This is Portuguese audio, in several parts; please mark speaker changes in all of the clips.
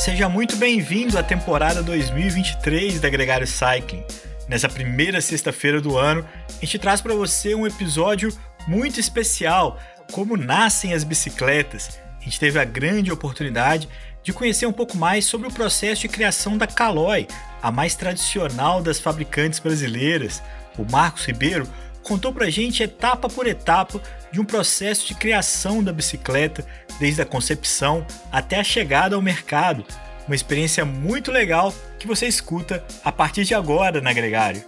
Speaker 1: Seja muito bem-vindo à temporada 2023 da Gregário Cycling. Nessa primeira sexta-feira do ano, a gente traz para você um episódio muito especial, como nascem as bicicletas. A gente teve a grande oportunidade de conhecer um pouco mais sobre o processo de criação da Caloi, a mais tradicional das fabricantes brasileiras. O Marcos Ribeiro contou pra gente etapa por etapa de um processo de criação da bicicleta, desde a concepção até a chegada ao mercado. Uma experiência muito legal que você escuta a partir de agora na Gregário.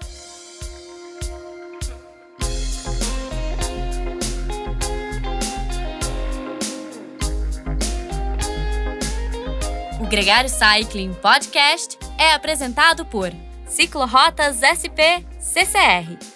Speaker 2: O Gregário Cycling Podcast é apresentado por Ciclorotas SP CCR,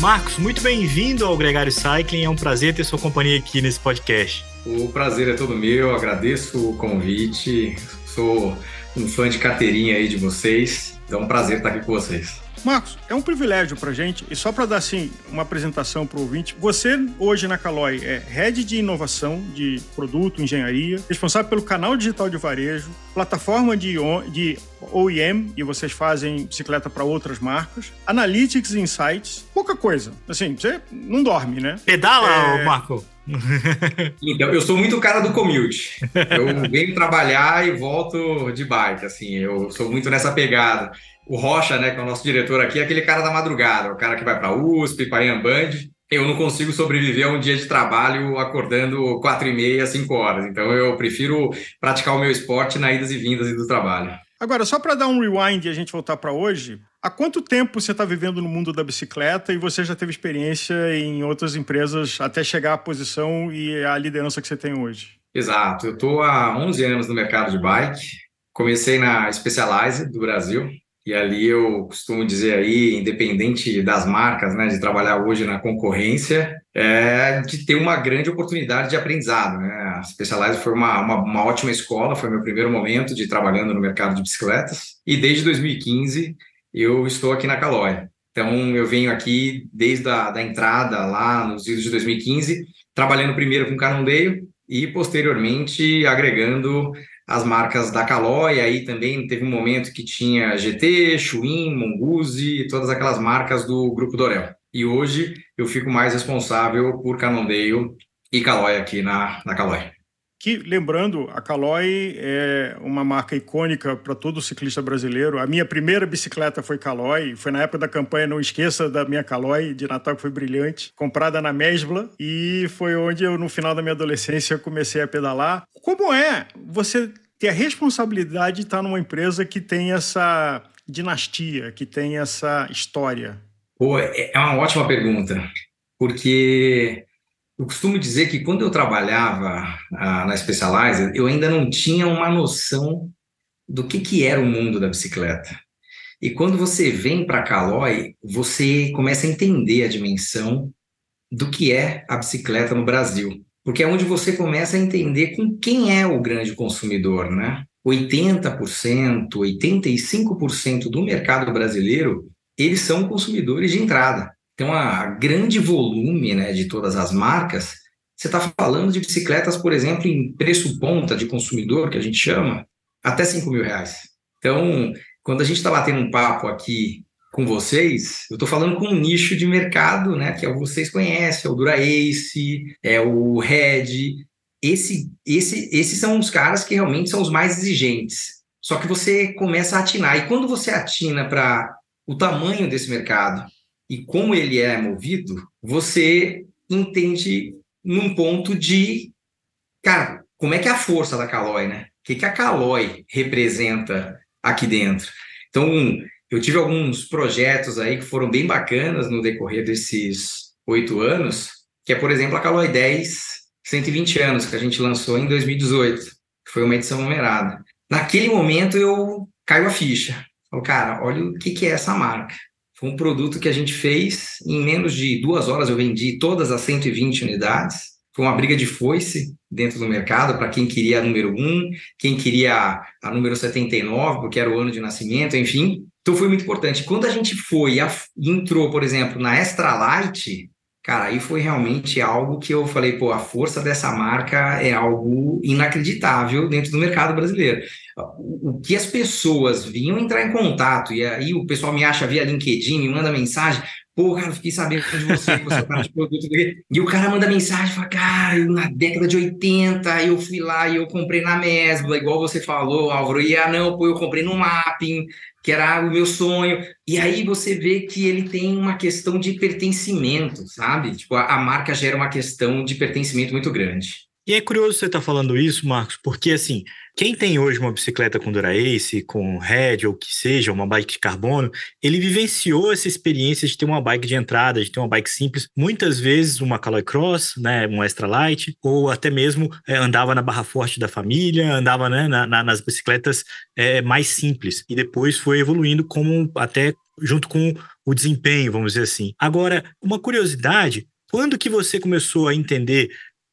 Speaker 1: Marcos, muito bem-vindo ao Gregário Cycling. É um prazer ter sua companhia aqui nesse podcast.
Speaker 3: O prazer é todo meu, agradeço o convite. Sou um fã de carteirinha aí de vocês. Então é um prazer estar aqui com vocês.
Speaker 4: É um privilégio para gente, e só para dar assim uma apresentação para o ouvinte, você hoje na Caloi é head de inovação de produto, engenharia, responsável pelo canal digital de varejo, plataforma de, de OEM, e vocês fazem bicicleta para outras marcas, Analytics e Insights, pouca coisa. Assim, você não dorme, né?
Speaker 1: Pedala, é... Marco.
Speaker 3: então, eu sou muito cara do commute. Eu venho trabalhar e volto de bike, assim, eu sou muito nessa pegada o Rocha, né, que é o nosso diretor aqui, é aquele cara da madrugada, o cara que vai para USP, para Iamband. Eu não consigo sobreviver a um dia de trabalho acordando quatro e meia, cinco horas. Então eu prefiro praticar o meu esporte na idas e vindas do trabalho.
Speaker 4: Agora, só para dar um rewind e a gente voltar para hoje, há quanto tempo você está vivendo no mundo da bicicleta e você já teve experiência em outras empresas até chegar à posição e à liderança que você tem hoje?
Speaker 3: Exato, eu estou há 11 anos no mercado de bike. Comecei na Specialized do Brasil, e ali eu costumo dizer aí, independente das marcas, né, de trabalhar hoje na concorrência, é de ter uma grande oportunidade de aprendizado, né? A Specialized foi uma, uma, uma ótima escola, foi meu primeiro momento de trabalhando no mercado de bicicletas, e desde 2015 eu estou aqui na Caloi. Então, eu venho aqui desde a da entrada lá nos idos de 2015, trabalhando primeiro com Canondeio e posteriormente agregando as marcas da Caloi, aí também teve um momento que tinha GT, Chuin, Monguzi, todas aquelas marcas do Grupo Dorel. E hoje eu fico mais responsável por Canondale e Caloi aqui na, na Caloi.
Speaker 4: Que, lembrando, a Caloi é uma marca icônica para todo ciclista brasileiro. A minha primeira bicicleta foi Caloi, foi na época da campanha Não Esqueça da minha Caloi, de Natal, que foi brilhante, comprada na Mesbla, e foi onde eu, no final da minha adolescência, comecei a pedalar. Como é você ter a responsabilidade de estar numa empresa que tem essa dinastia, que tem essa história?
Speaker 3: Pô, é, é uma ótima pergunta, porque eu costumo dizer que quando eu trabalhava ah, na Specialized, eu ainda não tinha uma noção do que, que era o mundo da bicicleta. E quando você vem para a Caloi, você começa a entender a dimensão do que é a bicicleta no Brasil. Porque é onde você começa a entender com quem é o grande consumidor, né? 80%, 85% do mercado brasileiro, eles são consumidores de entrada. Então, a grande volume né, de todas as marcas, você está falando de bicicletas, por exemplo, em preço ponta de consumidor, que a gente chama, até 5 mil reais. Então, quando a gente está batendo um papo aqui com vocês, eu estou falando com um nicho de mercado, né, que é o vocês conhecem, é o Dura Ace, é o Red. Esse, esse, esses são os caras que realmente são os mais exigentes. Só que você começa a atinar. E quando você atina para o tamanho desse mercado, e como ele é movido, você entende num ponto de, cara, como é que é a força da Caloi, né? O que, que a Caloi representa aqui dentro? Então, eu tive alguns projetos aí que foram bem bacanas no decorrer desses oito anos, que é, por exemplo, a Caloi 10 120 anos, que a gente lançou em 2018, que foi uma edição numerada. Naquele momento eu caio a ficha. Falo, cara, olha o que, que é essa marca. Foi um produto que a gente fez em menos de duas horas. Eu vendi todas as 120 unidades. Foi uma briga de foice dentro do mercado para quem queria a número 1, quem queria a número 79, porque era o ano de nascimento, enfim. Então foi muito importante. Quando a gente foi entrou, por exemplo, na Extra Light, cara, aí foi realmente algo que eu falei, pô, a força dessa marca é algo inacreditável dentro do mercado brasileiro. O que as pessoas vinham entrar em contato, e aí o pessoal me acha via LinkedIn, me manda mensagem, pô, cara, fiquei sabendo de você, você é cara de produto. E o cara manda mensagem, fala, cara, na década de 80, eu fui lá e eu comprei na Mesbla, igual você falou, Álvaro, e ah, não, pô, eu comprei no Mapping, que era o meu sonho. E aí você vê que ele tem uma questão de pertencimento, sabe? Tipo, a, a marca gera uma questão de pertencimento muito grande.
Speaker 1: E é curioso você estar tá falando isso, Marcos, porque assim, quem tem hoje uma bicicleta com Dura-Ace, com Red ou que seja, uma bike de carbono, ele vivenciou essa experiência de ter uma bike de entrada, de ter uma bike simples, muitas vezes uma Caloi Cross, né, um Extra Light, ou até mesmo é, andava na barra forte da família, andava né, na, na, nas bicicletas é, mais simples, e depois foi evoluindo como até junto com o desempenho, vamos dizer assim. Agora, uma curiosidade, quando que você começou a entender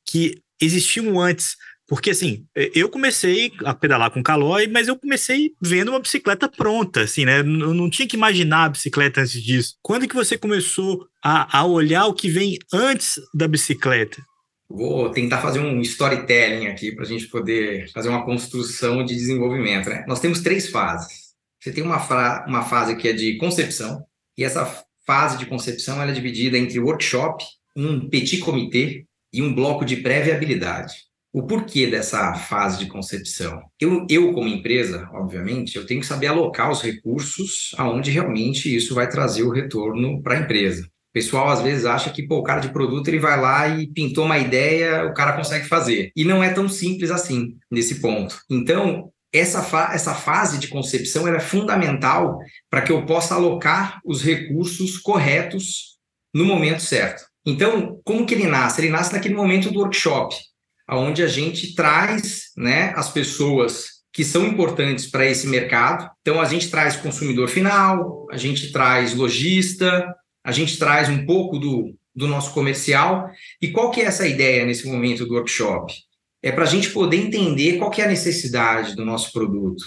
Speaker 1: que existiam antes. Porque, assim, eu comecei a pedalar com Calói, mas eu comecei vendo uma bicicleta pronta, assim, né? Eu não tinha que imaginar a bicicleta antes disso. Quando que você começou a, a olhar o que vem antes da bicicleta?
Speaker 3: Vou tentar fazer um storytelling aqui para a gente poder fazer uma construção de desenvolvimento, né? Nós temos três fases. Você tem uma, uma fase que é de concepção, e essa fase de concepção ela é dividida entre workshop, um petit comité e um bloco de pré-viabilidade. O porquê dessa fase de concepção? Eu, eu, como empresa, obviamente, eu tenho que saber alocar os recursos aonde realmente isso vai trazer o retorno para a empresa. O pessoal às vezes acha que pô, o cara de produto ele vai lá e pintou uma ideia, o cara consegue fazer. E não é tão simples assim nesse ponto. Então, essa, fa essa fase de concepção é fundamental para que eu possa alocar os recursos corretos no momento certo. Então, como que ele nasce? Ele nasce naquele momento do workshop, onde a gente traz né, as pessoas que são importantes para esse mercado. Então, a gente traz consumidor final, a gente traz lojista, a gente traz um pouco do, do nosso comercial. E qual que é essa ideia nesse momento do workshop? É para a gente poder entender qual que é a necessidade do nosso produto,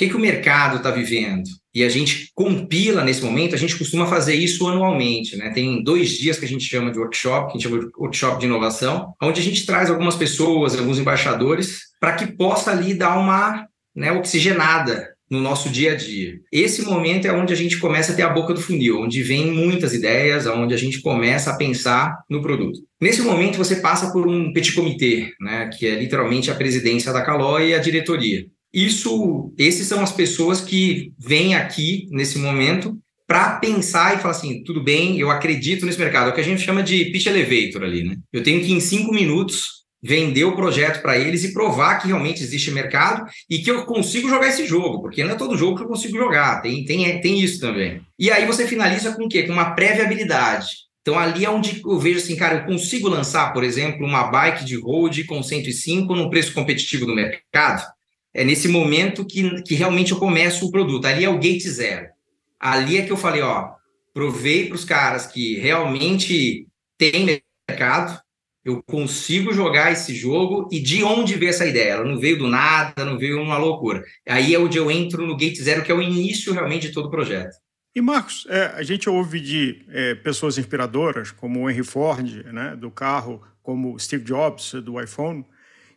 Speaker 3: que, que o mercado está vivendo? E a gente compila nesse momento, a gente costuma fazer isso anualmente, né? Tem dois dias que a gente chama de workshop, que a gente chama de workshop de inovação, onde a gente traz algumas pessoas, alguns embaixadores, para que possa ali dar uma né, oxigenada no nosso dia a dia. Esse momento é onde a gente começa a ter a boca do funil, onde vem muitas ideias, onde a gente começa a pensar no produto. Nesse momento você passa por um petit comité, né, que é literalmente a presidência da Caloi e a diretoria. Isso, esses são as pessoas que vêm aqui nesse momento para pensar e falar assim, tudo bem, eu acredito nesse mercado. É o que a gente chama de pitch elevator ali, né? Eu tenho que em cinco minutos vender o projeto para eles e provar que realmente existe mercado e que eu consigo jogar esse jogo, porque não é todo jogo que eu consigo jogar, tem, tem, tem isso também. E aí você finaliza com o quê? Com uma pré-viabilidade. Então ali é onde eu vejo assim, cara, eu consigo lançar, por exemplo, uma bike de road com 105 no preço competitivo do mercado? É nesse momento que, que realmente eu começo o produto. Ali é o gate zero. Ali é que eu falei, ó, provei para os caras que realmente tem mercado, eu consigo jogar esse jogo e de onde veio essa ideia? Ela não veio do nada, não veio uma loucura. Aí é onde eu entro no gate zero, que é o início realmente de todo o projeto.
Speaker 4: E Marcos, é, a gente ouve de é, pessoas inspiradoras como o Henry Ford, né, do carro, como Steve Jobs do iPhone,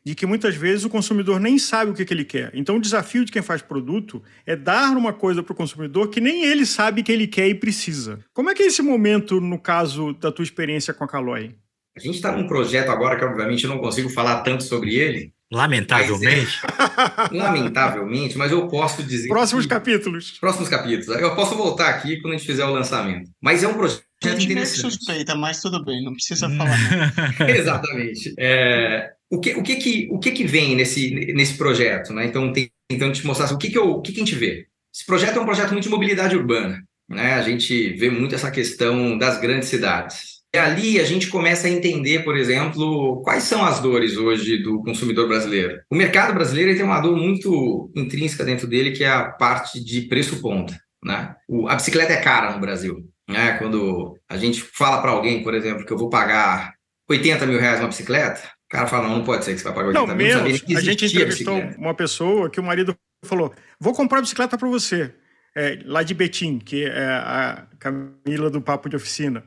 Speaker 4: de que muitas vezes o consumidor nem sabe o que, que ele quer. Então, o desafio de quem faz produto é dar uma coisa para o consumidor que nem ele sabe que ele quer e precisa. Como é que é esse momento, no caso da tua experiência com a Caloi?
Speaker 3: A gente está num projeto agora que, obviamente, eu não consigo falar tanto sobre ele.
Speaker 1: Lamentavelmente.
Speaker 3: Mas é... Lamentavelmente, mas eu posso dizer.
Speaker 4: Próximos que... capítulos.
Speaker 3: Próximos capítulos. Eu posso voltar aqui quando a gente fizer o lançamento. Mas é um projeto.
Speaker 5: Eu tive suspeita, mas tudo bem, não precisa falar.
Speaker 3: Exatamente. É, o que, o que, que, o que, que vem nesse, nesse projeto? Né? Então, tentando te mostrar assim, o, que, que, eu, o que, que a gente vê. Esse projeto é um projeto muito de mobilidade urbana. Né? A gente vê muito essa questão das grandes cidades. ali a gente começa a entender, por exemplo, quais são as dores hoje do consumidor brasileiro. O mercado brasileiro tem uma dor muito intrínseca dentro dele, que é a parte de preço ponta. Né? O, a bicicleta é cara no Brasil. Né? Quando a gente fala para alguém, por exemplo, que eu vou pagar 80 mil reais uma bicicleta, cara fala, não, não pode ser que você vai pagar 80
Speaker 4: não,
Speaker 3: mil.
Speaker 4: Menos. A gente entrevistou a uma pessoa que o marido falou, vou comprar a bicicleta para você, é, lá de Betim, que é a Camila do Papo de Oficina.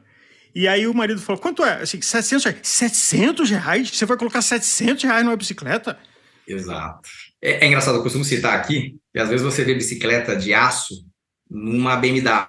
Speaker 4: E aí o marido falou, quanto é? Assim, 700 reais. 700 reais? Você vai colocar 700 reais numa bicicleta?
Speaker 3: Exato. É, é engraçado, eu costumo citar aqui, que às vezes você vê bicicleta de aço numa BMW,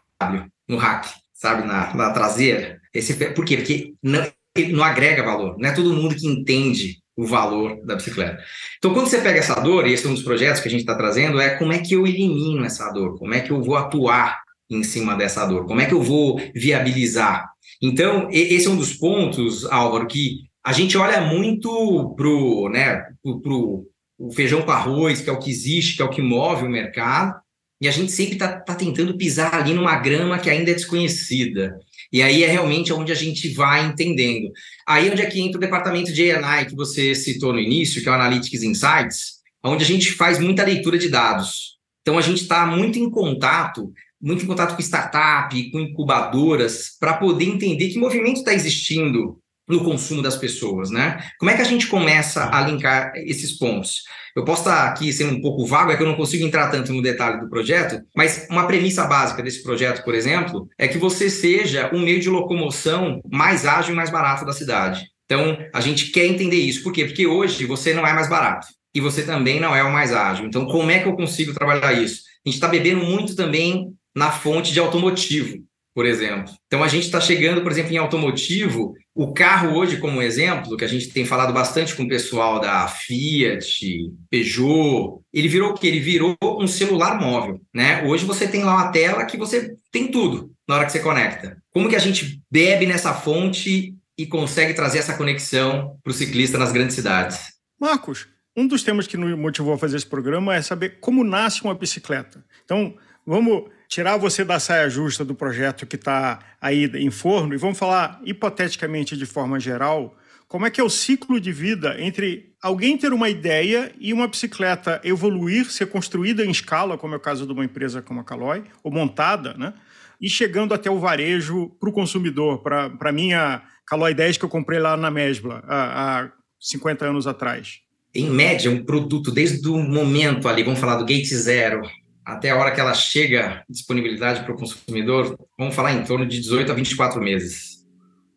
Speaker 3: no rack, sabe, na, na traseira. Esse, por quê? Porque não, não agrega valor. Não é todo mundo que entende o valor da bicicleta. Então, quando você pega essa dor, e esse é um dos projetos que a gente está trazendo, é como é que eu elimino essa dor, como é que eu vou atuar em cima dessa dor, como é que eu vou viabilizar. Então, esse é um dos pontos, Álvaro, que a gente olha muito pro, né, pro, pro o feijão com arroz, que é o que existe, que é o que move o mercado, e a gente sempre está tá tentando pisar ali numa grama que ainda é desconhecida. E aí é realmente onde a gente vai entendendo. Aí é onde é que entra o departamento de AI que você citou no início, que é o Analytics Insights, onde a gente faz muita leitura de dados. Então a gente está muito em contato, muito em contato com startup, com incubadoras, para poder entender que movimento está existindo no consumo das pessoas, né? Como é que a gente começa a linkar esses pontos? Eu posso estar aqui sendo um pouco vago, é que eu não consigo entrar tanto no detalhe do projeto, mas uma premissa básica desse projeto, por exemplo, é que você seja um meio de locomoção mais ágil e mais barato da cidade. Então, a gente quer entender isso. Por quê? Porque hoje você não é mais barato e você também não é o mais ágil. Então, como é que eu consigo trabalhar isso? A gente está bebendo muito também na fonte de automotivo por exemplo. Então a gente está chegando, por exemplo, em automotivo, o carro hoje, como exemplo, que a gente tem falado bastante com o pessoal da Fiat, Peugeot, ele virou o quê? Ele virou um celular móvel, né? Hoje você tem lá uma tela que você tem tudo na hora que você conecta. Como que a gente bebe nessa fonte e consegue trazer essa conexão para o ciclista nas grandes cidades?
Speaker 4: Marcos, um dos temas que nos motivou a fazer esse programa é saber como nasce uma bicicleta. Então, vamos tirar você da saia justa do projeto que está aí em forno e vamos falar hipoteticamente de forma geral como é que é o ciclo de vida entre alguém ter uma ideia e uma bicicleta evoluir, ser construída em escala, como é o caso de uma empresa como a Caloi, ou montada, né? E chegando até o varejo para o consumidor, para a minha Caloi 10 que eu comprei lá na Mesbla há, há 50 anos atrás.
Speaker 3: Em média, um produto desde o momento ali, vamos falar do gate zero, até a hora que ela chega disponibilidade para o consumidor, vamos falar em torno de 18 a 24 meses.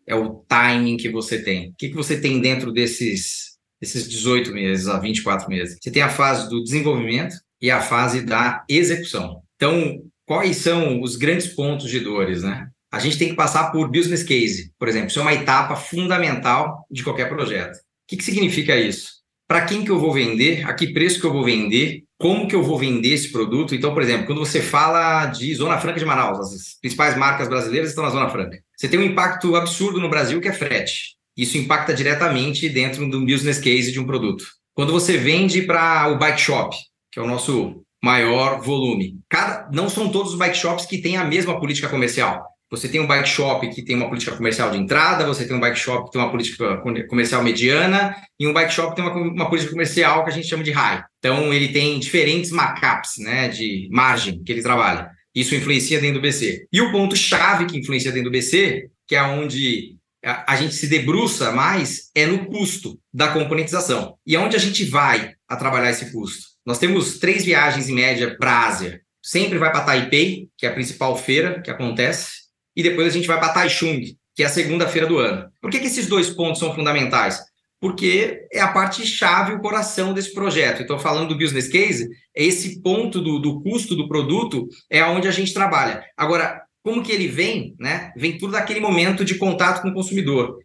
Speaker 3: É o timing que você tem. O que, que você tem dentro desses, desses 18 meses a 24 meses? Você tem a fase do desenvolvimento e a fase da execução. Então, quais são os grandes pontos de dores, né? A gente tem que passar por business case, por exemplo. Isso é uma etapa fundamental de qualquer projeto. O que, que significa isso? Para quem que eu vou vender? A que preço que eu vou vender? Como que eu vou vender esse produto? Então, por exemplo, quando você fala de Zona Franca de Manaus, as principais marcas brasileiras estão na Zona Franca. Você tem um impacto absurdo no Brasil que é frete. Isso impacta diretamente dentro do business case de um produto. Quando você vende para o bike shop, que é o nosso maior volume, cada, não são todos os bike shops que têm a mesma política comercial. Você tem um bike shop que tem uma política comercial de entrada, você tem um bike shop que tem uma política comercial mediana e um bike shop que tem uma, uma política comercial que a gente chama de high. Então, ele tem diferentes markups, né, de margem que ele trabalha. Isso influencia dentro do BC. E o ponto-chave que influencia dentro do BC, que é onde a, gente se debruça mais, é no custo da componentização. E aonde a gente vai a trabalhar esse custo? Nós temos três viagens em média para a Ásia. Sempre vai para Taipei, que é a principal feira que acontece e depois a gente vai para Taichung, que é a segunda-feira do ano. Por que, que esses dois pontos são fundamentais? Porque é a parte chave, o coração desse projeto. Então, falando do business case, é esse ponto do, do custo do produto é onde a gente trabalha. Agora, como que ele vem? Né? Vem tudo daquele momento de contato com o consumidor. O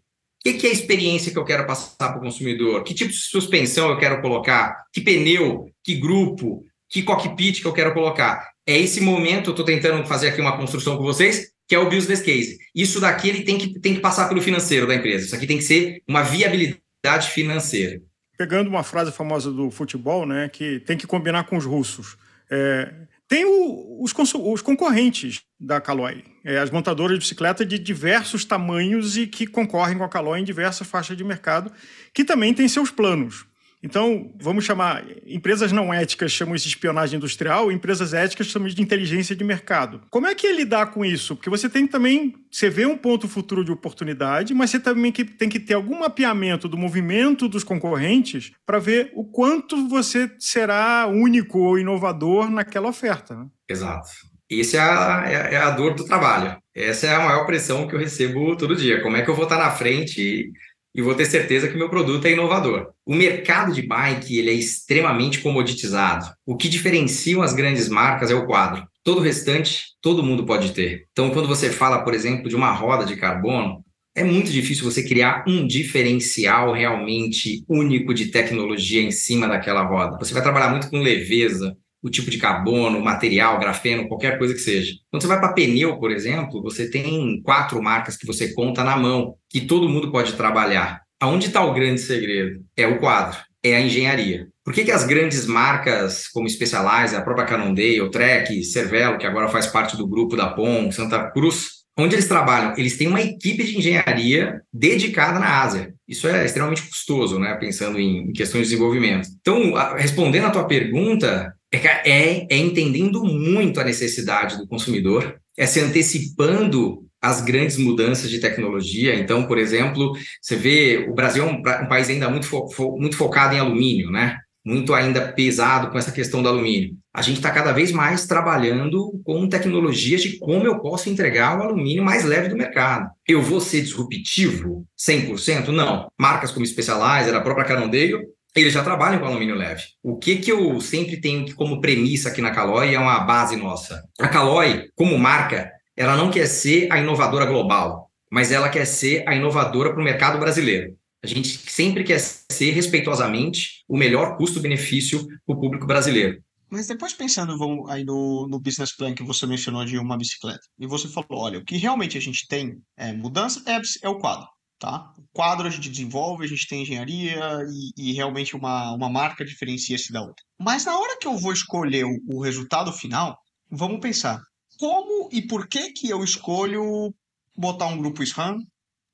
Speaker 3: que, que é a experiência que eu quero passar para o consumidor? Que tipo de suspensão eu quero colocar? Que pneu? Que grupo? Que cockpit que eu quero colocar? É esse momento, eu estou tentando fazer aqui uma construção com vocês, que é o business case. Isso daqui ele tem que, tem que passar pelo financeiro da empresa. Isso aqui tem que ser uma viabilidade financeira.
Speaker 4: Pegando uma frase famosa do futebol, né, que tem que combinar com os russos. É, Tem o, os, os, concorrentes da Caloi, é, as montadoras de bicicleta de diversos tamanhos e que concorrem com a Caloi em diversas faixas de mercado, que também têm seus planos. Então, vamos chamar. Empresas não éticas chamam isso de espionagem industrial, empresas éticas chamam de inteligência de mercado. Como é que é lidar com isso? Porque você tem também. Você vê um ponto futuro de oportunidade, mas você também tem que ter algum mapeamento do movimento dos concorrentes para ver o quanto você será único ou inovador naquela oferta. Né?
Speaker 3: Exato. Isso é a, é, é a dor do trabalho. Essa é a maior pressão que eu recebo todo dia. Como é que eu vou estar na frente e vou ter certeza que meu produto é inovador. O mercado de bike ele é extremamente comoditizado. O que diferencia as grandes marcas é o quadro. Todo o restante, todo mundo pode ter. Então, quando você fala, por exemplo, de uma roda de carbono, é muito difícil você criar um diferencial realmente único de tecnologia em cima daquela roda. Você vai trabalhar muito com leveza, o tipo de carbono, material, grafeno, qualquer coisa que seja. Quando você vai para pneu, por exemplo, você tem quatro marcas que você conta na mão, que todo mundo pode trabalhar. Aonde está o grande segredo? É o quadro, é a engenharia. Por que, que as grandes marcas como Specialized, a própria Cannondale, Trek, Cervelo, que agora faz parte do grupo da POM, Santa Cruz, onde eles trabalham? Eles têm uma equipe de engenharia dedicada na Ásia. Isso é extremamente custoso, né? Pensando em questões de desenvolvimento. Então, respondendo à tua pergunta, é, é, é entendendo muito a necessidade do consumidor, é se antecipando as grandes mudanças de tecnologia. Então, por exemplo, você vê o Brasil é um, um país ainda muito, fo, fo, muito focado em alumínio, né? Muito ainda pesado com essa questão do alumínio. A gente está cada vez mais trabalhando com tecnologias de como eu posso entregar o alumínio mais leve do mercado. Eu vou ser disruptivo 100%? Não. Marcas como Specializer, a própria Carondeio, eles já trabalham com alumínio leve. O que, que eu sempre tenho como premissa aqui na Caloi é uma base nossa. A Caloi, como marca, ela não quer ser a inovadora global, mas ela quer ser a inovadora para o mercado brasileiro. A gente sempre quer ser respeitosamente o melhor custo-benefício para o público brasileiro.
Speaker 5: Mas depois pensando vamos, aí no, no business plan que você mencionou de uma bicicleta, e você falou, olha, o que realmente a gente tem é mudança é, é o quadro. Tá? O quadro a gente desenvolve, a gente tem engenharia e, e realmente uma, uma marca diferencia-se da outra. Mas na hora que eu vou escolher o, o resultado final, vamos pensar como e por que que eu escolho botar um grupo SRAM,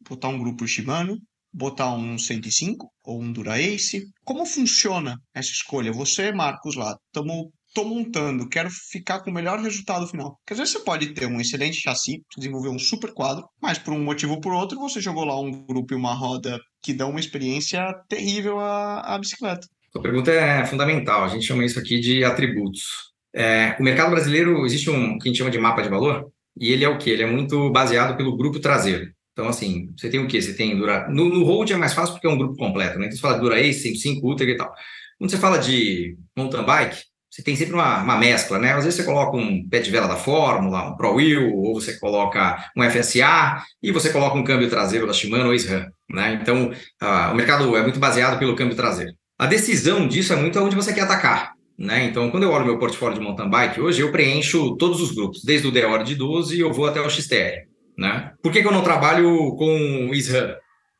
Speaker 5: botar um grupo Shimano, botar um 105 ou um Dura-Ace? Como funciona essa escolha? Você, Marcos, lá, estamos tô montando, quero ficar com o melhor resultado final. Porque às vezes você pode ter um excelente chassi, desenvolver um super quadro, mas por um motivo ou por outro você jogou lá um grupo e uma roda que dão uma experiência terrível à, à bicicleta.
Speaker 3: A pergunta é fundamental, a gente chama isso aqui de atributos. É, o mercado brasileiro existe um que a gente chama de mapa de valor, e ele é o que? Ele é muito baseado pelo grupo traseiro. Então, assim, você tem o quê? Você tem Dura... No, no é mais fácil porque é um grupo completo, né? Então, você fala Dura Ace, 105, Ultra e tal. Quando você fala de mountain bike, você tem sempre uma, uma, mescla, né? Às vezes você coloca um pé de vela da Fórmula, um Pro Wheel, ou você coloca um FSA e você coloca um câmbio traseiro da Shimano ou SRAM, né? Então, uh, o mercado é muito baseado pelo câmbio traseiro. A decisão disso é muito aonde você quer atacar, né? Então, quando eu olho meu portfólio de mountain bike, hoje eu preencho todos os grupos, desde o Deore de 12 e eu vou até o XTR, né? Por que, que eu não trabalho com SRAM?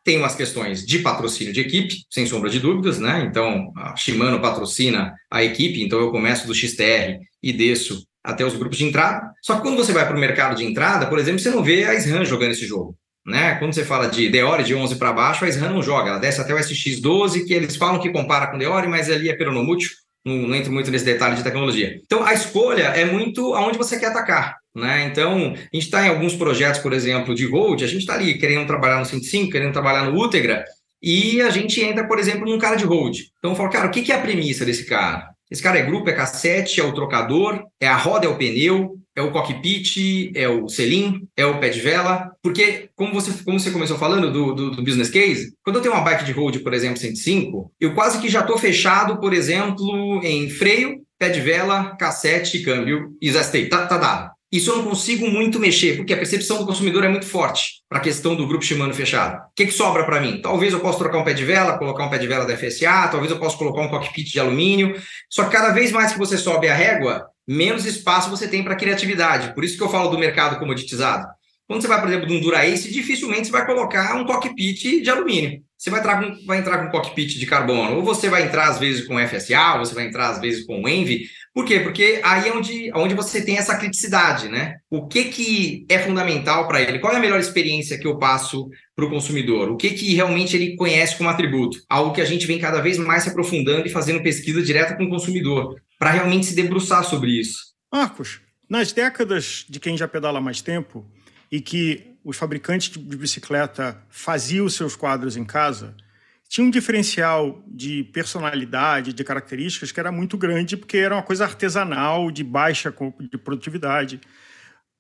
Speaker 3: Tem umas questões de patrocínio de equipe, sem sombra de dúvidas, né? Então, a Shimano patrocina a equipe, então eu começo do XTR e desço até os grupos de entrada. Só que quando você vai para o mercado de entrada, por exemplo, você não vê a SRAM jogando esse jogo. Né? Quando você fala de Deore de 11 para baixo, a SRAM não joga, ela desce até o SX12, que eles falam que compara com Deore, mas ali é peronomútil, não, não entro muito nesse detalhe de tecnologia. Então, a escolha é muito aonde você quer atacar. Né? Então, a gente está em alguns projetos, por exemplo, de Gold, a gente está ali querendo trabalhar no 105, querendo trabalhar no Ultegra, e a gente entra, por exemplo, num cara de Hold. Então, eu falo, cara, o que, que é a premissa desse cara? Esse cara é grupo, é cassete, é o trocador, é a roda, é o pneu, é o cockpit, é o selim, é o pé de vela. Porque, como você, como você começou falando do, do, do business case, quando eu tenho uma bike de road, por exemplo, 105, eu quase que já estou fechado, por exemplo, em freio, pé de vela, cassete, câmbio e zestei. Tá, tá dado. Isso eu não consigo muito mexer, porque a percepção do consumidor é muito forte para a questão do grupo Shimano fechado. O que, que sobra para mim? Talvez eu possa trocar um pé de vela, colocar um pé de vela da FSA, talvez eu possa colocar um cockpit de alumínio. Só que cada vez mais que você sobe a régua, menos espaço você tem para criatividade. Por isso que eu falo do mercado comoditizado. Quando você vai, por exemplo, de um Dura-Ace, dificilmente você vai colocar um cockpit de alumínio. Você vai entrar, com, vai entrar com cockpit de carbono, ou você vai entrar às vezes com FSA, ou você vai entrar às vezes com Envy, Por quê? Porque aí é onde, onde você tem essa criticidade, né? O que, que é fundamental para ele? Qual é a melhor experiência que eu passo para o consumidor? O que, que realmente ele conhece como atributo? Algo que a gente vem cada vez mais se aprofundando e fazendo pesquisa direta com o consumidor, para realmente se debruçar sobre isso.
Speaker 4: Marcos, nas décadas de quem já pedala mais tempo e que os fabricantes de bicicleta faziam seus quadros em casa, tinha um diferencial de personalidade, de características que era muito grande, porque era uma coisa artesanal, de baixa de produtividade.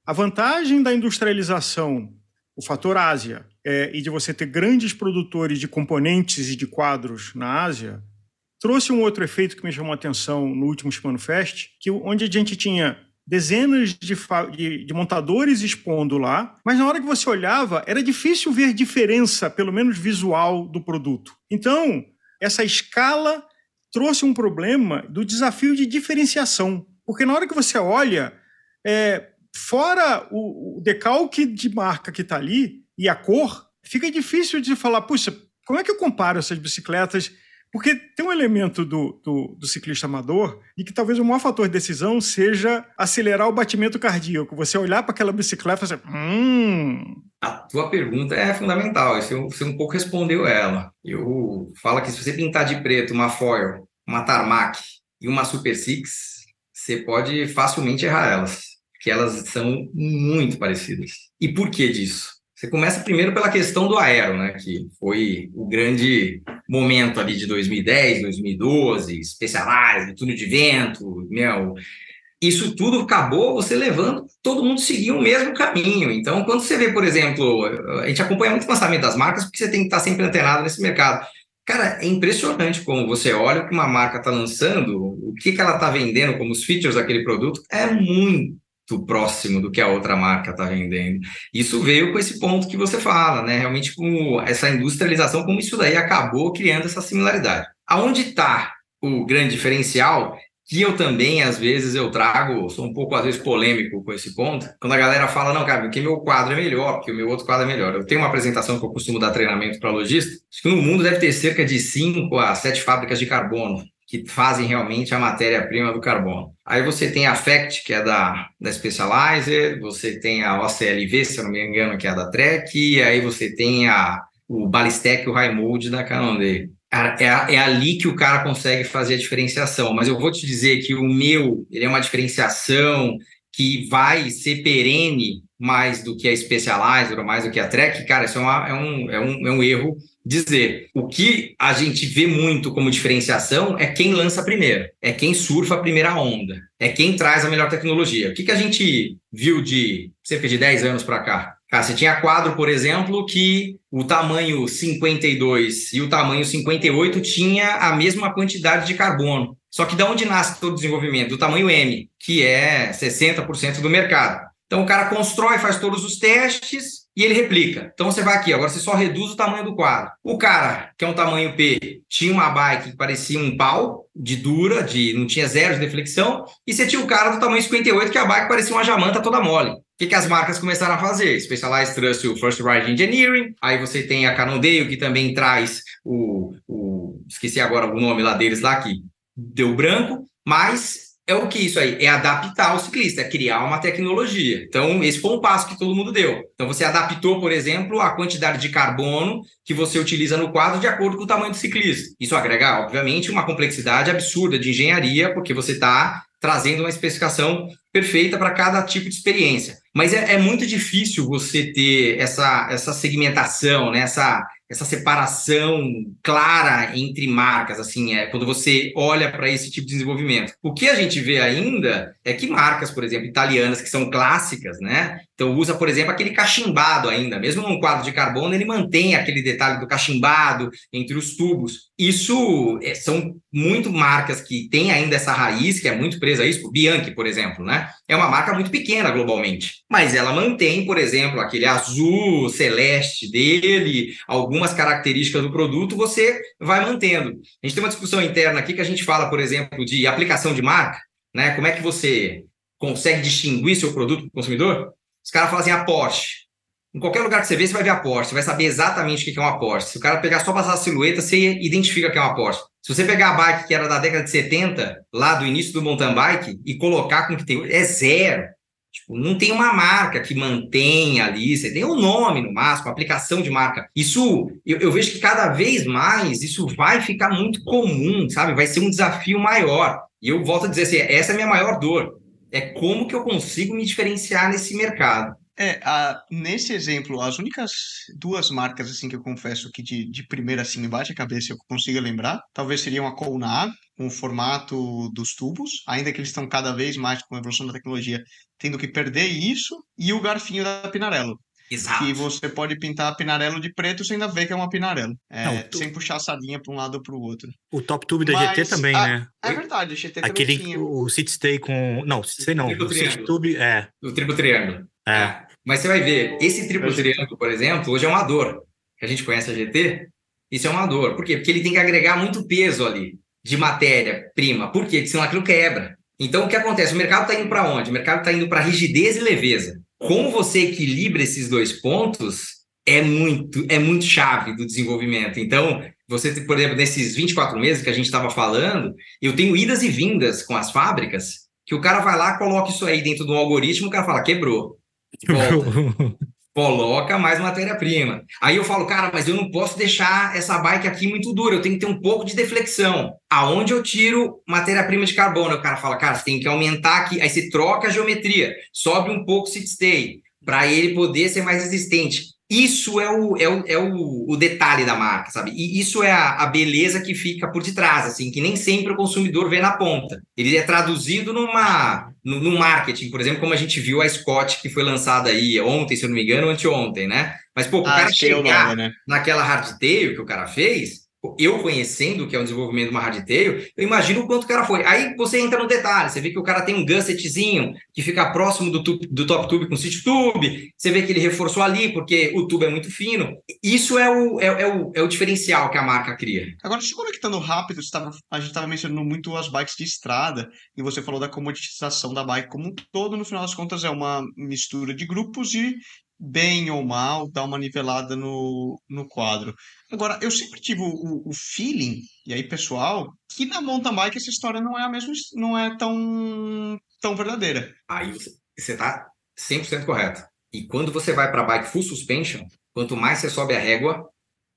Speaker 4: A vantagem da industrialização, o fator Ásia, é, e de você ter grandes produtores de componentes e de quadros na Ásia, trouxe um outro efeito que me chamou a atenção no último Spano Fest, que onde a gente tinha dezenas de, de, de, montadores expondo lá, mas na hora que você olhava, era difícil ver diferença, pelo menos visual, do produto. Então, essa escala trouxe um problema do desafio de diferenciação. Porque na hora que você olha, é, fora o, o decalque de marca que está ali e a cor, fica difícil de falar, puxa, como é que eu comparo essas bicicletas porque tem um elemento do, do, do, ciclista amador e que talvez o maior fator de decisão seja acelerar o batimento cardíaco. Você olhar para aquela bicicleta e fazer. Hum.
Speaker 3: A tua pergunta é fundamental. Você um pouco respondeu ela. Eu falo que se você pintar de preto uma foil, uma tarmac e uma Super Six, você pode facilmente errar elas. Porque elas são muito parecidas. E por que disso? Você começa primeiro pela questão do aero, né, que foi o grande momento ali de 2010, 2012, Specialized, túnel de vento, meu, isso tudo acabou você levando todo mundo seguir o mesmo caminho. Então, quando você vê, por exemplo, a gente acompanha muito o lançamento das marcas, porque você tem que estar sempre antenado nesse mercado. Cara, é impressionante como você olha o que uma marca está lançando, o que, que ela está vendendo como os features daquele produto, é muito próximo do que a outra marca está vendendo. Isso veio com esse ponto que você fala, né? Realmente com essa industrialização, como isso daí acabou criando essa similaridade. Aonde está o grande diferencial que eu também, às vezes, eu trago, sou um pouco, às vezes, polêmico com esse ponto, quando a galera fala, não, cara, porque meu quadro é melhor, porque o meu outro quadro é melhor. Eu tenho uma apresentação que eu costumo dar treinamento para lojista, acho que no mundo deve ter cerca de 5 a 7 fábricas de carbono que fazem realmente a matéria-prima do carbono. Aí você tem a FACT, que é da, da Specializer, você tem a OCLV, se eu não me engano, que é da Trek, e aí você tem a, o Balistec, o High Mode da Canonday. É, é ali que o cara consegue fazer a diferenciação, mas eu vou te dizer que o meu, ele é uma diferenciação que vai ser perene mais do que a Specializer ou mais do que a Trek, cara, isso é, uma, é, um, é, um, é um erro dizer. O que a gente vê muito como diferenciação é quem lança primeiro, é quem surfa a primeira onda, é quem traz a melhor tecnologia. O que, que a gente viu de cerca de 10 anos para cá? Cara, você tinha quadro, por exemplo, que o tamanho 52 e o tamanho 58 tinha a mesma quantidade de carbono. Só que da onde nasce todo o desenvolvimento? Do tamanho M, que é 60% do mercado. Então o cara constrói, faz todos os testes, e ele replica. Então você vai aqui, agora você só reduz o tamanho do quadro. O cara, que é um tamanho P, tinha uma bike que parecia um pau de dura, de não tinha zero de deflexão, e você tinha o cara do tamanho 58, que a bike parecia uma jamanta toda mole. O que, que as marcas começaram a fazer? Specialized trouxe o First Ride Engineering, aí você tem a Cannondale, que também traz o, o esqueci agora o nome lá deles lá, que deu branco, mas é o que isso aí? É adaptar o ciclista, é criar uma tecnologia. Então, esse foi um passo que todo mundo deu. Então, você adaptou, por exemplo, a quantidade de carbono que você utiliza no quadro de acordo com o tamanho do ciclista. Isso agrega, obviamente, uma complexidade absurda de engenharia, porque você está trazendo uma especificação perfeita para cada tipo de experiência. Mas é, é, muito difícil você ter essa, essa segmentação, né? essa, essa separação clara entre marcas, assim, é quando você olha para esse tipo de desenvolvimento. O que a gente vê ainda é que marcas, por exemplo, italianas que são clássicas, né? Então usa, por exemplo, aquele cachimbado ainda, mesmo num quadro de carbono, ele mantém aquele detalhe do cachimbado entre os tubos. Isso é, são muito marcas que têm ainda essa raiz, que é muito presa a isso, Bianchi, por exemplo, né? É uma marca muito pequena globalmente, mas ela mantém, por exemplo, aquele azul celeste dele, algumas características do produto, você vai mantendo. A gente tem uma discussão interna aqui que a gente fala, por exemplo, de aplicação de marca, né? Como é que você consegue distinguir seu produto para o consumidor? Os caras falam assim, a Porsche. Em qualquer lugar que você vê, você vai ver a Porsche, você vai saber exatamente o que é uma Porsche. Se o cara pegar só passar a silhueta, você identifica que é uma Porsche. Se você pegar a bike que era da década de 70, lá do início do mountain bike, e colocar com o que tem hoje, é zero. Tipo, não tem uma marca que mantenha ali, você tem um nome no máximo, aplicação de marca. Isso, eu, eu, vejo que cada vez mais isso vai ficar muito comum, sabe? Vai ser um desafio maior. E eu volto a dizer assim, essa é a minha maior dor. É como que eu consigo me diferenciar nesse mercado.
Speaker 5: É, a, nesse exemplo, as únicas duas marcas assim que eu confesso que de, de primeira assim bate a cabeça eu consigo lembrar, talvez seriam a Colnag, com o formato dos tubos, ainda que eles estão cada vez mais com a evolução da tecnologia tendo que perder isso, e o garfinho da Pinarello. Exato. Que você pode pintar Pinarello de preto sem ainda ver que é uma Pinarello. É, Não, tu... Sem puxar a sardinha para um lado ou para o outro.
Speaker 1: O top tube da Mas, GT também, a, né?
Speaker 5: É verdade, o GT
Speaker 1: Aquele, também tinha. O City Stay com... Não, City Stay não. O, o City Tube, é.
Speaker 3: O triplo triângulo.
Speaker 1: É. é.
Speaker 3: Mas você vai ver, esse triplo triângulo, por exemplo, hoje é uma dor. Que a gente conhece a GT, isso é uma dor. Por quê? Porque ele tem que agregar muito peso ali de matéria-prima. Por quê? Porque senão aquilo quebra. Então, o que acontece? O mercado está indo para onde? O mercado está indo para rigidez e leveza. Como você equilibra esses dois pontos é muito, é muito chave do desenvolvimento. Então, você, por exemplo, nesses 24 meses que a gente estava falando, eu tenho idas e vindas com as fábricas, que o cara vai lá, coloca isso aí dentro de um algoritmo, o cara fala, quebrou. Volta. coloca mais matéria-prima. Aí eu falo, cara, mas eu não posso deixar essa bike aqui muito dura, eu tenho que ter um pouco de deflexão. Aonde eu tiro matéria-prima de carbono? O cara fala, cara, você tem que aumentar aqui. Aí você troca a geometria, sobe um pouco o sit stay, para ele poder ser mais resistente. Isso é o, é o, é o, o detalhe da marca, sabe? E isso é a, a, beleza que fica por detrás, assim, que nem sempre o consumidor vê na ponta. Ele é traduzido numa, no, no marketing, por exemplo, como a gente viu a Scott que foi lançada aí ontem, se eu não me engano, anteontem, né? Mas, pô, o ah, cara chegar nome, né? naquela hardtail que o cara fez, eu conhecendo que é o desenvolvimento de uma eu imagino o quanto o cara foi. Aí você entra no detalhe, você vê que o cara tem um gussetzinho que fica próximo do, tube, do top tube com city tube, você vê que ele reforçou ali porque o tubo é muito fino. Isso é o, é, é o, é o diferencial que a marca cria.
Speaker 5: Agora, se conectando rápido, tava, a gente estava mencionando muito as bikes de estrada e você falou da comoditização da bike como um todo, no final das contas é uma mistura de grupos e bem ou mal, dá uma nivelada no, no quadro. Agora, eu sempre tive o, o, feeling, e aí pessoal, que na mountain bike essa história não é a mesma, não é tão, tão verdadeira.
Speaker 3: Aí você está 100% correto. E quando você vai para bike full suspension, quanto mais você sobe a régua,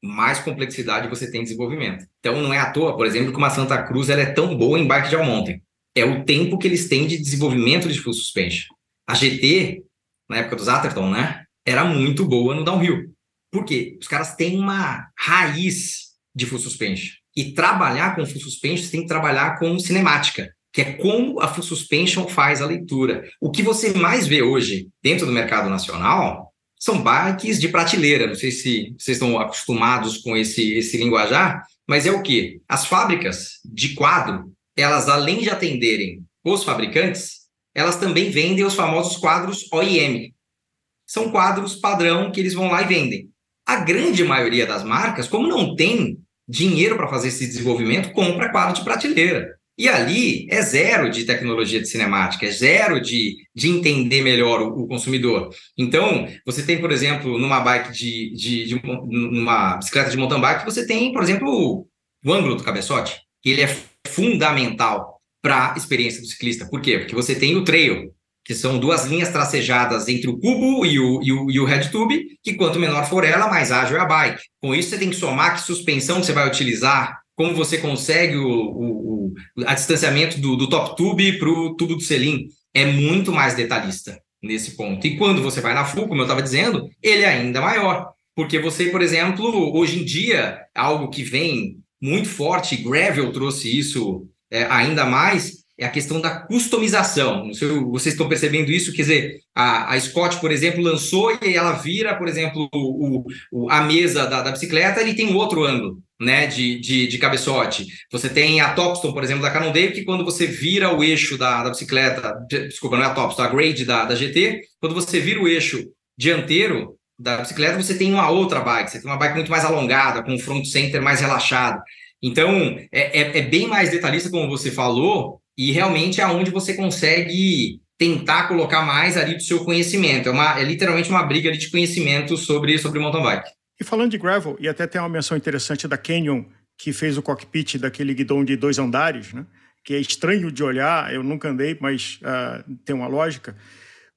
Speaker 3: mais complexidade você tem de desenvolvimento. Então não é à toa, por exemplo, que uma Santa Cruz ela é tão boa em bike de all mountain. É o tempo que eles têm de desenvolvimento de full suspension. A GT, na época dos Atherton, né? Era muito boa no downhill. Por quê? Os caras têm uma raiz de full suspension. E trabalhar com full suspension, você tem que trabalhar com cinemática, que é como a full suspension faz a leitura. O que você mais vê hoje dentro do mercado nacional são bikes de prateleira. Não sei se vocês estão acostumados com esse, esse linguajar, mas é o quê? As fábricas de quadro, elas além de atenderem os fabricantes, elas também vendem os famosos quadros OEM, são quadros padrão que eles vão lá e vendem. A grande maioria das marcas, como não tem dinheiro para fazer esse desenvolvimento, compra quadro de prateleira. E ali é zero de tecnologia de cinemática, é zero de, de entender melhor o, o consumidor. Então, você tem, por exemplo, numa bike de, de, de, numa bicicleta de mountain bike, você tem, por exemplo, o, ângulo do cabeçote, que ele é fundamental para a experiência do ciclista. Por quê? Porque você tem o trail, que são duas linhas tracejadas entre o cubo e o, e o, e o head tube, que quanto menor for ela, mais ágil é a bike. Com isso, você tem que somar que suspensão você vai utilizar, como você consegue o, o, o a distanciamento do, do top tube para o tubo do selim. É muito mais detalhista nesse ponto. E quando você vai na full, como eu estava dizendo, ele é ainda maior. Porque você, por exemplo, hoje em dia, algo que vem muito forte, Gravel trouxe isso é, ainda mais, é a questão da customização. Não sei se vocês estão percebendo isso, quer dizer, a, a Scott, por exemplo, lançou e ela vira, por exemplo, o, o, a mesa da, da bicicleta, ele tem um outro ângulo, né, de, de, de, cabeçote. Você tem a Topstone, por exemplo, da Cannondale, que quando você vira o eixo da, da bicicleta, desculpa, não é a Topstone, a Grade da, da GT, quando você vira o eixo dianteiro da bicicleta, você tem uma outra bike, você tem uma bike muito mais alongada, com o front center mais relaxado. Então, é, é, é bem mais detalhista, como você falou, e realmente é onde você consegue tentar colocar mais ali do seu conhecimento. É, uma, é literalmente uma briga de conhecimento sobre, sobre mountain bike.
Speaker 4: E falando de gravel, e até tem uma menção interessante da Canyon, que fez o cockpit daquele guidão de dois andares, né? que é estranho de olhar, eu nunca andei, mas uh, tem uma lógica.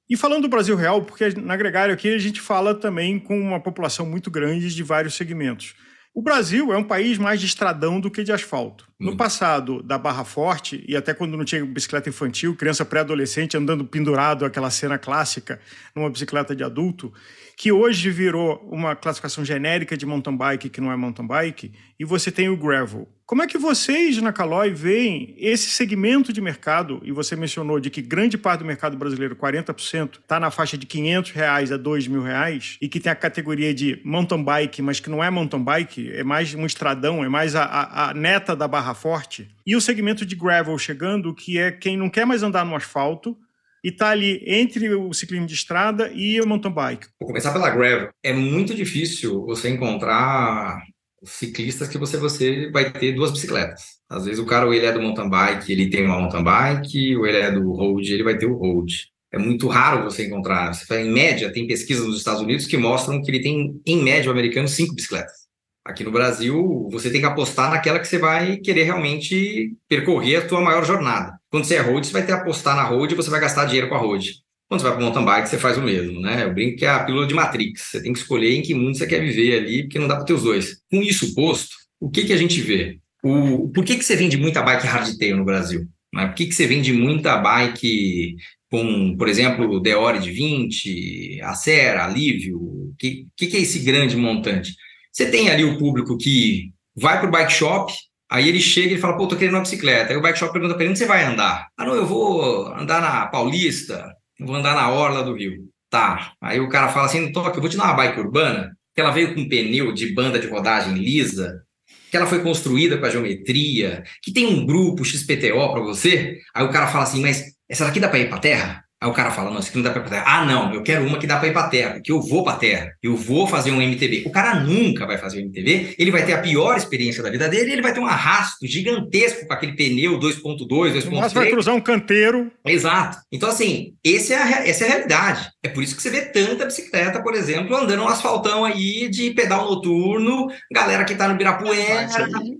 Speaker 4: E falando do Brasil Real, porque na Gregário aqui a gente fala também com uma população muito grande de vários segmentos. O Brasil é um país mais de estradão do que de asfalto. No uhum. passado, da Barra Forte, e até quando não tinha bicicleta infantil, criança pré-adolescente andando pendurado, aquela cena clássica, numa bicicleta de adulto, que hoje virou uma classificação genérica de mountain bike que não é mountain bike, e você tem o gravel. Como é que vocês na Caloi veem esse segmento de mercado, e você mencionou de que grande parte do mercado brasileiro, 40%, está na faixa de 500 reais a 2 mil reais, e que tem a categoria de mountain bike, mas que não é mountain bike, é mais um estradão, é mais a, a, a neta da barra forte. E o segmento de gravel chegando, que é quem não quer mais andar no asfalto, e está ali entre o ciclismo de estrada e o mountain bike?
Speaker 3: Vou começar pela gravel. É muito difícil você encontrar ciclistas que você, você vai ter duas bicicletas. Às vezes o cara, ou ele é do mountain bike, ele tem uma mountain bike, ou ele é do road, ele vai ter o road. É muito raro você encontrar. Você, em média, tem pesquisas nos Estados Unidos que mostram que ele tem, em média, o americano, cinco bicicletas. Aqui no Brasil, você tem que apostar naquela que você vai querer realmente percorrer a sua maior jornada. Quando você é road, você vai ter que apostar na road e você vai gastar dinheiro com a road. Quando você vai para mountain bike, você faz o mesmo, né? Eu brinco que é a pílula de Matrix. Você tem que escolher em que mundo você quer viver ali, porque não dá para ter os dois. Com isso posto, o que, que a gente vê? O, por que, que você vende muita bike hardtail no Brasil? Né? Por que, que você vende muita bike com, por exemplo, Deore de 20, Acera, Alívio? O que, que, que é esse grande montante? Você tem ali o público que vai para o bike shop, aí ele chega e fala, pô, tô querendo uma bicicleta. Aí o bike shop pergunta para ele, onde você vai andar? Ah, não, eu vou andar na Paulista, vou andar na Orla do Rio. Tá. Aí o cara fala assim, toque, eu vou te dar uma bike urbana, que ela veio com pneu de banda de rodagem lisa, que ela foi construída para geometria, que tem um grupo XPTO para você. Aí o cara fala assim, mas essa daqui dá para ir para terra? Aí o cara fala, não, isso aqui não dá para ir pra terra. Ah, não, eu quero uma que dá para ir para terra, porque eu vou para terra, eu vou fazer um MTB. O cara nunca vai fazer um MTB, ele vai ter a pior experiência da vida dele, ele vai ter um arrasto gigantesco com aquele pneu 2.2, 2.3.
Speaker 4: Mas vai cruzar um canteiro.
Speaker 3: Exato. Então, assim, esse é a, essa é a realidade. É por isso que você vê tanta bicicleta, por exemplo, andando no asfaltão aí de pedal noturno, galera que tá no Birapuera,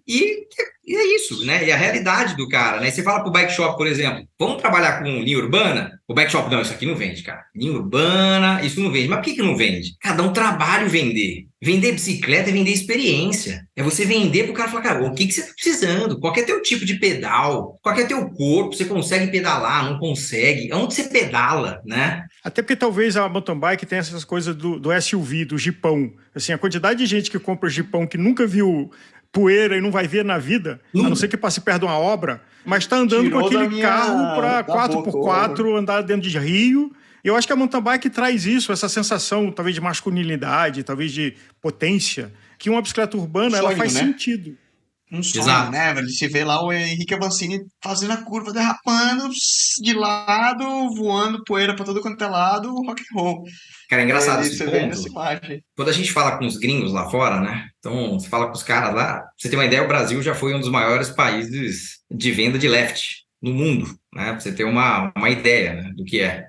Speaker 3: e e é isso, né? E a realidade do cara, né? Você fala pro bike shop, por exemplo, vamos trabalhar com linha urbana? O bike shop, não, isso aqui não vende, cara. Linha urbana, isso não vende. Mas por que, que não vende? Cada um trabalho vender. Vender bicicleta é vender experiência. É você vender pro cara falar, cara, o que, que você tá precisando? Qual é teu tipo de pedal? Qual é teu corpo? Você consegue pedalar? Não consegue? Onde você pedala, né?
Speaker 4: Até porque talvez a mountain bike tenha essas coisas do, do SUV, do jipão. Assim, a quantidade de gente que compra o jipão que nunca viu poeira e não vai ver na vida, a não ser que passe perto de uma obra, mas está andando Tirou com aquele minha... carro para 4x4 andar dentro de rio. Eu acho que a mountain bike traz isso, essa sensação, talvez de masculinidade, talvez de potência, que uma bicicleta urbana Sonho, ela faz né? sentido.
Speaker 5: Um sonho, Exato. né, velho? Você vê lá o Henrique Avancini fazendo a curva, derrapando de lado, voando poeira para todo quanto é lado, rock and roll.
Speaker 3: Cara, é engraçado esse ponto. Quando a gente fala com os gringos lá fora, né? Então, você fala com os caras lá, você ter uma ideia, o Brasil já foi um dos maiores países de venda de left no mundo, né? Pra você ter uma, uma ideia né, do que é.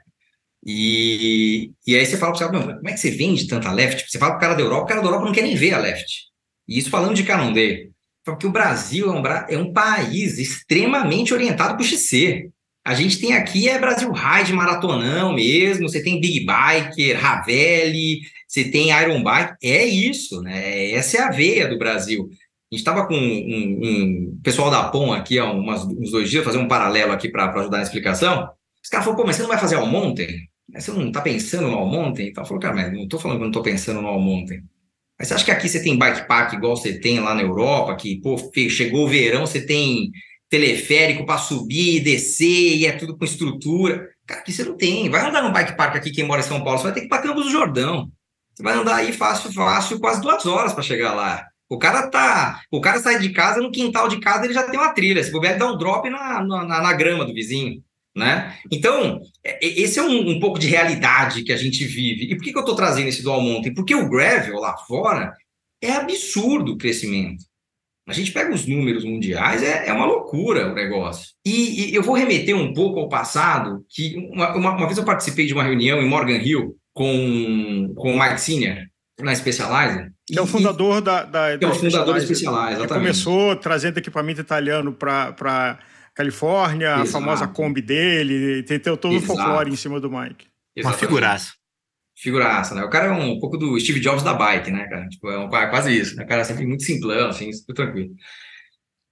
Speaker 3: E, e aí você fala para o cara, como é que você vende tanta left? Você fala para o cara da Europa, o cara da Europa não quer nem ver a left. E isso falando de Canondê. Porque o Brasil é um, é um país extremamente orientado para o XC. A gente tem aqui é Brasil Ride maratonão mesmo, você tem Big Biker, Ravelli, você tem Iron Bike, é isso, né? Essa é a veia do Brasil. A gente estava com um, um, pessoal da POM aqui há umas, uns dois dias, fazer um paralelo aqui para ajudar na explicação. Os caras falaram, pô, mas você não vai fazer All Mountain? Você não está pensando no All Mountain? Então, falou, cara, mas não estou falando que não estou pensando no All Mountain. Mas você acha que aqui você tem bike park igual você tem lá na Europa, que, pô, chegou o verão, você tem teleférico para subir e descer, e é tudo com estrutura. Cara, aqui você não tem. Vai andar no bike park aqui, quem mora em São Paulo, você vai ter que ir para Campos do Jordão. Você vai andar aí fácil, fácil, quase duas horas para chegar lá. O cara tá. O cara sai de casa, no quintal de casa ele já tem uma trilha. Se puder, dar um drop na, na, na grama do vizinho. Né? Então, é, esse é um, um, pouco de realidade que a gente vive. E por que, que eu estou trazendo esse dual mountain? Porque o gravel lá fora é absurdo o crescimento. A gente pega os números mundiais, é, é uma loucura o negócio. E, e, eu vou remeter um pouco ao passado, que uma, uma, uma, vez eu participei de uma reunião em Morgan Hill com, com o Mike Senior, na Specialized.
Speaker 4: Que é o fundador da, da,
Speaker 3: que é o fundador da Specialized, exatamente.
Speaker 4: começou trazendo equipamento italiano para Califórnia, Exato. a famosa Kombi dele, tem todo o folclore em cima do Mike.
Speaker 1: Exatamente. Uma figuraça.
Speaker 3: Figuraça, né? O cara é um pouco do Steve Jobs da bike, né, cara? Tipo, é um, quase isso, né? O cara é sempre muito simplão, assim, super tranquilo.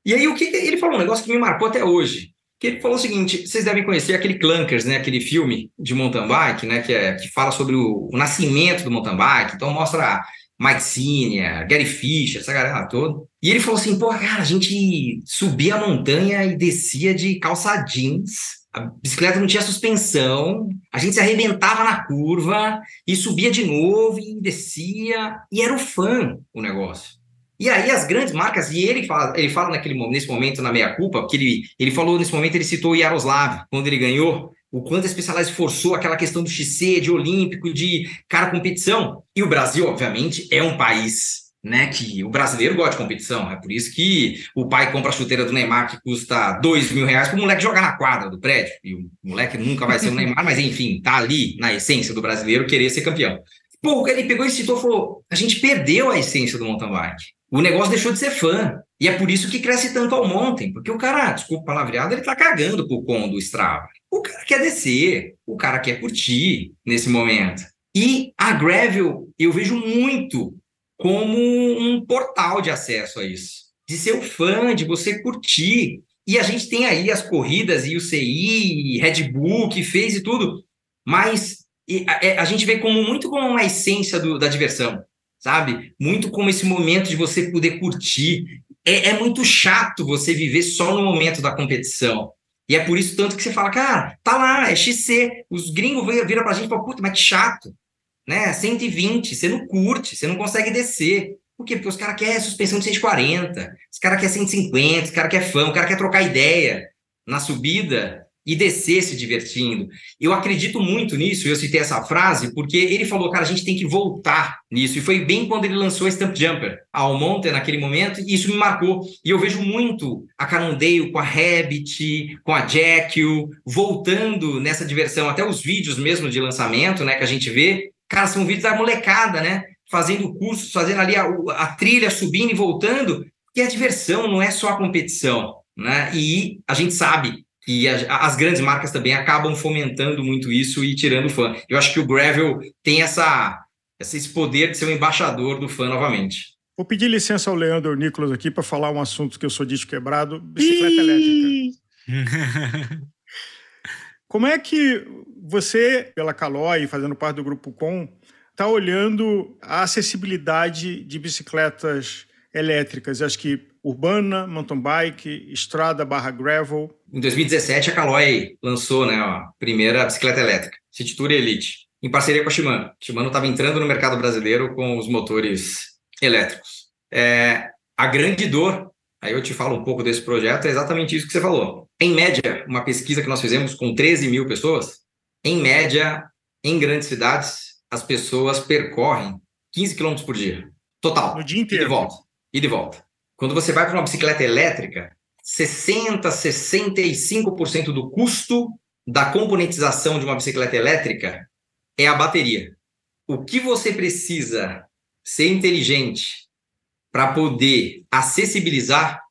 Speaker 3: E aí, o que ele falou? Um negócio que me marcou até hoje. Que ele falou o seguinte: vocês devem conhecer aquele Clunkers, né? Aquele filme de mountain bike, né? Que, é, que fala sobre o, o nascimento do mountain bike. Então, mostra Mike Senior, Gary Fisher, essa galera toda. E ele falou assim: pô, cara, a gente subia a montanha e descia de calça jeans. A bicicleta não tinha suspensão, a gente se arrebentava na curva e subia de novo e descia, e era o fã o negócio. E aí as grandes marcas, e ele fala, ele fala naquele, nesse momento na meia-culpa, porque ele, ele falou nesse momento, ele citou o Yaroslav, quando ele ganhou, o quanto a Specialized forçou aquela questão do XC, de olímpico, de cara competição. E o Brasil, obviamente, é um país né, que o brasileiro gosta de competição. É por isso que o pai compra a chuteira do Neymar que custa dois mil reais para o moleque jogar na quadra do prédio. E o moleque nunca vai ser o Neymar, mas enfim, tá ali na essência do brasileiro querer ser campeão. Pô, ele pegou e citou e falou: a gente perdeu a essência do mountain bike. O negócio deixou de ser fã. E é por isso que cresce tanto ao mountain, porque o cara, desculpa palavreado, ele tá cagando pro com do Strava. O cara quer descer, o cara quer curtir nesse momento. E a Gravel, eu vejo muito como um portal de acesso a isso. De ser um fã, de você curtir. E a gente tem aí as corridas e o CI, Red Bull, que fez e tudo. Mas a, é, a gente vê como muito como uma essência do, da diversão, sabe? Muito como esse momento de você poder curtir. É, é muito chato você viver só no momento da competição. E é por isso tanto que você fala, cara, tá lá, é XC. Os gringos viram pra gente e falam, puta, mas que chato né? 120, você não curte, você não consegue descer. Por quê? Porque os caras querem suspensão de 140, os caras querem 150, os caras querem fã, o cara quer trocar ideia na subida e descer se divertindo. Eu acredito muito nisso, eu citei essa frase, porque ele falou, cara, a gente tem que voltar nisso. E foi bem quando ele lançou a Stump Jumper ao Monte naquele momento, e isso me marcou. E eu vejo muito a Canondale com a Rabbit, com a Jekyll, voltando nessa diversão, até os vídeos mesmo de lançamento, né, que a gente vê, Cara, são vídeos da molecada, né? Fazendo cursos, fazendo ali a, a trilha, subindo e voltando, que é diversão, não é só a competição, né? E a gente sabe que a, as grandes marcas também acabam fomentando muito isso e tirando fã. Eu acho que o Gravel tem essa, esse poder de ser o um embaixador do fã novamente.
Speaker 4: Vou pedir licença ao Leandro Nicolas aqui para falar um assunto que eu sou disco quebrado, bicicleta elétrica. Como é que você, pela Caloi, fazendo parte do Grupo Com, está olhando a acessibilidade de bicicletas elétricas? Acho que urbana, mountain bike, estrada barra gravel.
Speaker 3: Em 2017, a Caloi lançou né, a primeira bicicleta elétrica, City Tour Elite, em parceria com a Shimano. A Shimano estava entrando no mercado brasileiro com os motores elétricos. É, a grande dor Aí eu te falo um pouco desse projeto, é exatamente isso que você falou. Em média, uma pesquisa que nós fizemos com 13 mil pessoas, em média, em grandes cidades, as pessoas percorrem 15 km por dia. Total.
Speaker 4: No dia inteiro.
Speaker 3: E de volta. E de volta. Quando você vai para uma bicicleta elétrica, 60, 65% do custo da componentização de uma bicicleta elétrica é a bateria. O que você precisa ser inteligente para poder acessibilizar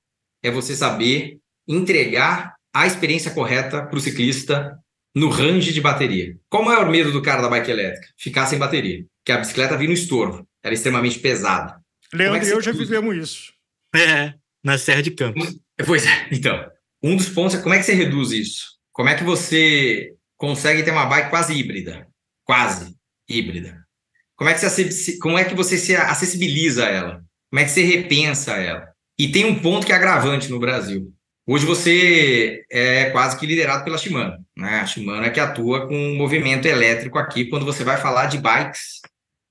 Speaker 3: é você saber entregar a experiência correta para o ciclista no range de bateria. Qual o maior medo do cara da bike elétrica? Ficar sem bateria. Que a bicicleta vir no estorvo. Ela é extremamente pesada.
Speaker 4: Leandro é e eu já vivemos isso.
Speaker 1: É, na Serra de Campos.
Speaker 3: Pois é, então. Um dos pontos é como é que você reduz isso? Como é que você consegue ter uma bike quase híbrida? Quase híbrida. Como é que você, como é que você se acessibiliza a ela? Como é que você repensa ela? E tem um ponto que é agravante no Brasil. Hoje você é quase que liderado pela Shimano. Né? A Shimano é que atua com um movimento elétrico aqui quando você vai falar de bikes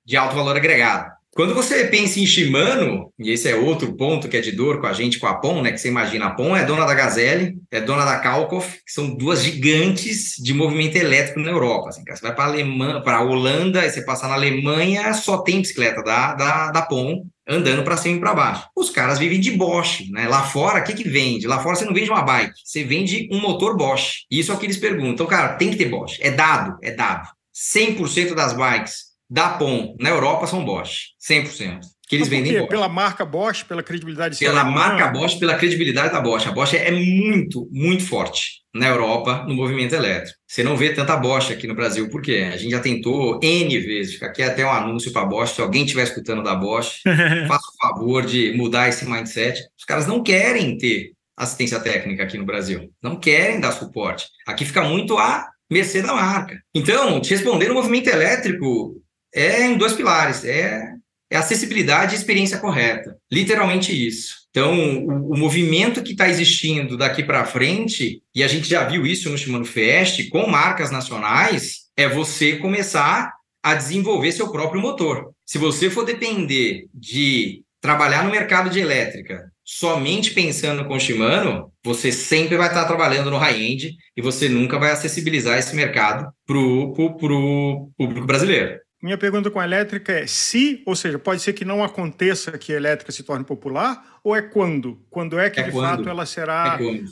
Speaker 3: de alto valor agregado. Quando você pensa em Shimano, e esse é outro ponto que é de dor com a gente, com a POM, né? Que você imagina, a POM é dona da Gazelle, é dona da Kalkoff, que são duas gigantes de movimento elétrico na Europa. Assim, você vai para a Alemanha, para a Holanda, aí você passa na Alemanha, só tem bicicleta da, da, da POM andando para cima e para baixo. Os caras vivem de Bosch, né? Lá fora, o que, que vende? Lá fora você não vende uma bike, você vende um motor Bosch. Isso é o que eles perguntam. Cara, tem que ter Bosch. É dado, é dado. 100% das bikes da POM na Europa são Bosch, 100%. Que eles vendem Bosch.
Speaker 4: Pela marca Bosch, pela credibilidade
Speaker 3: Pela marca Bosch, pela credibilidade da Bosch. A Bosch é muito, muito forte na Europa no movimento elétrico. Você não vê tanta Bosch aqui no Brasil, por quê? A gente já tentou N vezes. Fica aqui até um anúncio para a Bosch. Se alguém estiver escutando da Bosch, faça o favor de mudar esse mindset. Os caras não querem ter assistência técnica aqui no Brasil. Não querem dar suporte. Aqui fica muito a mercê da marca. Então, te responder o movimento elétrico é em dois pilares. É, é acessibilidade e experiência correta. Literalmente isso. Então, o, o movimento que está existindo daqui para frente, e a gente já viu isso no Shimano Fest, com marcas nacionais, é você começar a desenvolver seu próprio motor. Se você for depender de trabalhar no mercado de elétrica somente pensando com Shimano, você sempre vai estar trabalhando no high-end e você nunca vai acessibilizar esse mercado para o público brasileiro.
Speaker 4: Minha pergunta com a elétrica é se, ou seja, pode ser que não aconteça que a elétrica se torne popular, ou é quando? Quando é que, é de quando. fato, ela será é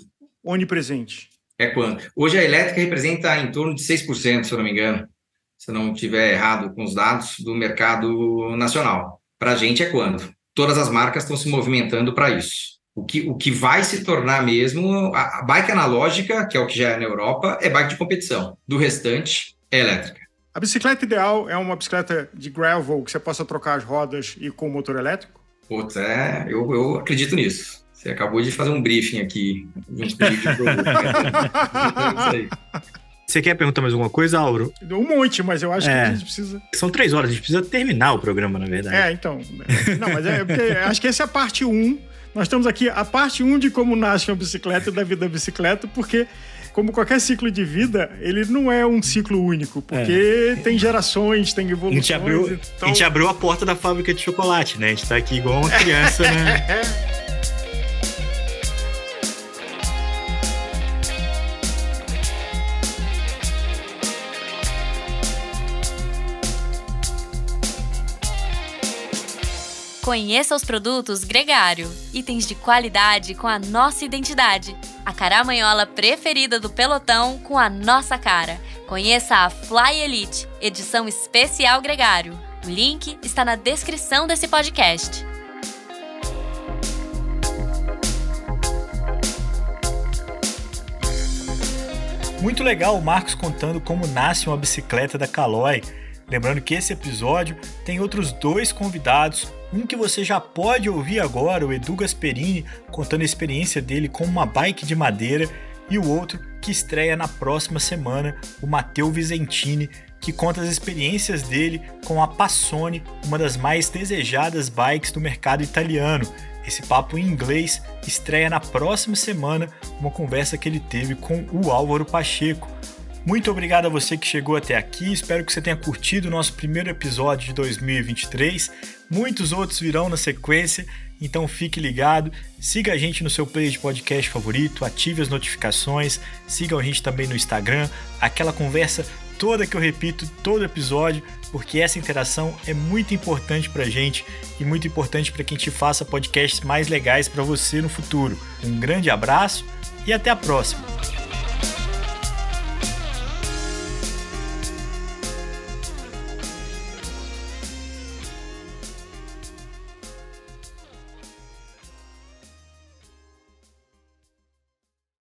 Speaker 4: onipresente?
Speaker 3: É quando. Hoje a elétrica representa em torno de 6%, se eu não me engano, se eu não estiver errado com os dados do mercado nacional. Para a gente é quando todas as marcas estão se movimentando para isso. O que, o que vai se tornar mesmo, a, a bike analógica, que é o que já é na Europa, é bike de competição. Do restante, é elétrica.
Speaker 4: A bicicleta ideal é uma bicicleta de gravel que você possa trocar as rodas e com motor elétrico?
Speaker 3: Putz, é, eu, eu acredito nisso. Você acabou de fazer um briefing aqui, um de produto.
Speaker 1: é Você quer perguntar mais alguma coisa, Auro?
Speaker 4: Um monte, mas eu acho é. que a gente precisa.
Speaker 1: São três horas, a gente precisa terminar o programa, na verdade.
Speaker 4: É, então. Não, mas é porque acho que essa é a parte 1. Um. Nós estamos aqui a parte 1 um de como nasce uma bicicleta e da vida da bicicleta, porque como qualquer ciclo de vida, ele não é um ciclo único, porque é. tem gerações, tem evoluções.
Speaker 1: A gente, abriu, então... a gente abriu a porta da fábrica de chocolate, né? A gente tá aqui igual uma criança, né?
Speaker 2: Conheça os produtos Gregário, itens de qualidade com a nossa identidade. A caramanhola preferida do pelotão com a nossa cara. Conheça a Fly Elite, edição especial Gregário. O link está na descrição desse podcast.
Speaker 1: Muito legal o Marcos contando como nasce uma bicicleta da Caloi. Lembrando que esse episódio tem outros dois convidados um que você já pode ouvir agora, o Edu Gasperini, contando a experiência dele com uma bike de madeira, e o outro que estreia na próxima semana, o Matteo Visentini, que conta as experiências dele com a Passone, uma das mais desejadas bikes do mercado italiano. Esse papo em inglês estreia na próxima semana, uma conversa que ele teve com o Álvaro Pacheco. Muito obrigado a você que chegou até aqui. Espero que você tenha curtido o nosso primeiro episódio de 2023. Muitos outros virão na sequência, então fique ligado. Siga a gente no seu player de podcast favorito, ative as notificações, sigam a gente também no Instagram. Aquela conversa toda que eu repito todo episódio, porque essa interação é muito importante para a gente e muito importante para que a gente faça podcasts mais legais para você no futuro. Um grande abraço e até a próxima!